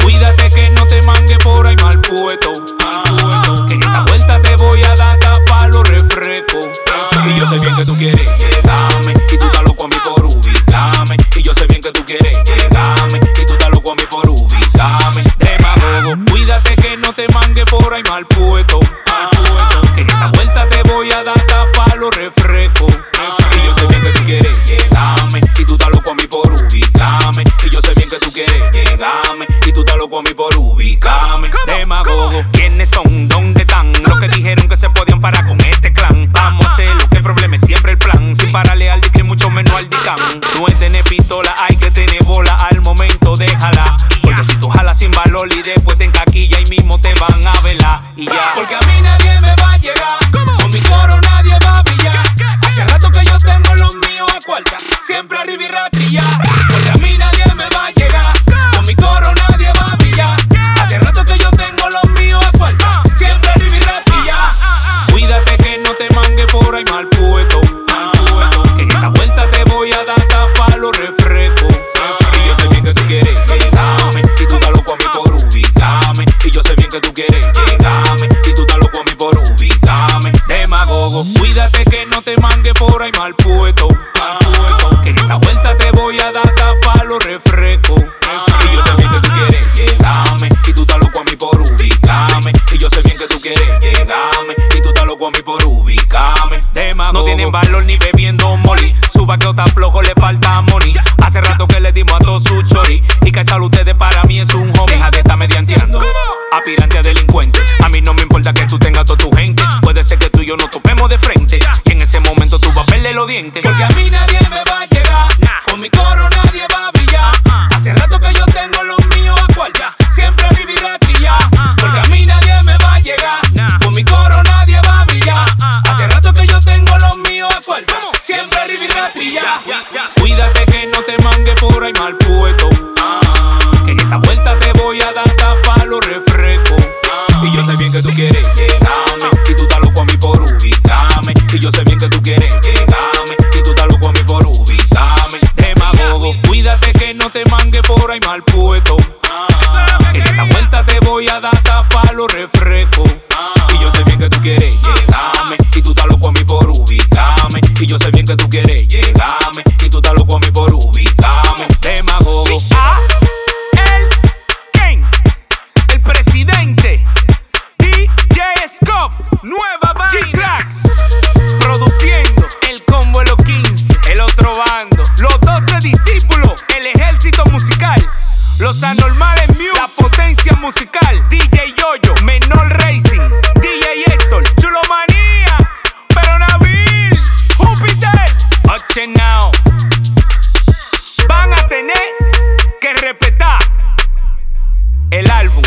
Cuídate que no te mangue por ahí mal puesto. Que en esta vuelta te voy a dar tapa los refrescos. Y yo sé bien que tú quieres llegarme. Y tú estás loco a mí por ubicarme. Y yo sé bien que tú quieres llegarme. Y tú estás loco a mí por ubicarme. Demagogo, cuídate que no te mangue por ahí mal puesto. Que en esta vuelta te voy a dar tapa los refrescos. Y yo sé bien que tú quieres llegarme. Y tú estás loco a mí por ubicarme. Y yo sé bien que tú quieres llegarme. Y tú estás loco a mí por ubicarme. Demagogo, ¿quiénes son? ¿Dónde están? Los que dijeron que se podían parar con este clan. Vamos a hacer lo que el problema es siempre el plan. Sin pararle al y mucho menos al dicam. No es tener pistola, hay que tener bola al momento, déjala. Porque si tú jalas sin valor y después te encaquilla y mismo te van tienen valor ni bebiendo molly. Suba que está flojo, le falta money. Hace rato que le dimos a todos su chori. Y cachalo ustedes para mí es un hobby. Deja de estar medianteando. Aspirante a delincuente. A mí no me importa que tú tengas toda tu gente. Puede ser que tú y yo nos topemos de frente. Y en ese momento tú vas a verle los dientes. Porque a mí nadie me va a llegar. Con mi coro tú quieres musical, DJ Yoyo, Menor Racing, DJ Héctor, Chulomanía, Pero Nabil, Júpiter, Ochenao. Van a tener que respetar el álbum.